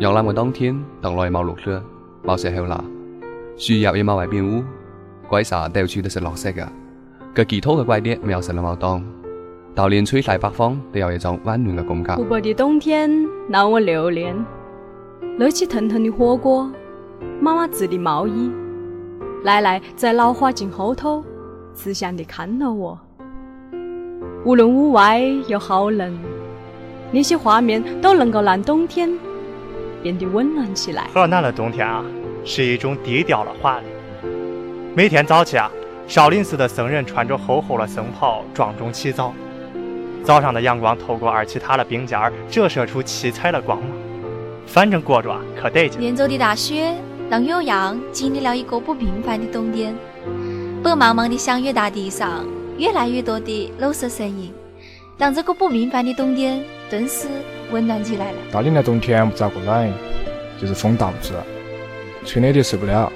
游览个冬天，同来冇绿色，冇石头啦，树叶也冇为变乌，鬼啥到处都是绿色噶。个其他个季点没有什么冇冬，就连吹西北风，都有一种温暖嘅感觉。湖北的冬天让我留恋，热气腾腾的火锅，妈妈织的毛衣，奶奶在老花镜后头慈祥地看着我。无论屋外有好冷，那些画面都能够让冬天。变得温暖起来。河南的冬天啊，是一种低调的华丽。每天早起啊，少林寺的僧人穿着厚厚的僧袍，庄重起早。早上的阳光透过二七塔的冰尖儿，折射出七彩的光芒。反正过着啊，可得劲。连州的大雪让有阳经历了一个不平凡的冬天。白茫茫的香粤大地上，越来越多的绿色身影。让这个不平凡的冬天顿时温暖起来了。大年的冬天不咋个冷，就是风大不是，吹冷的受不了。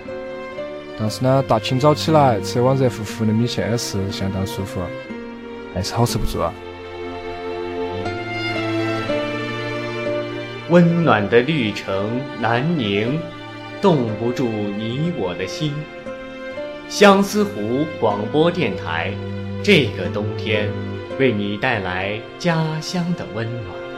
但是呢，大清早起来吃碗热乎乎的米线是相当舒服，还是 hold 不住。啊。温暖的绿城南宁，冻不住你我的心。相思湖广播电台，这个冬天。为你带来家乡的温暖。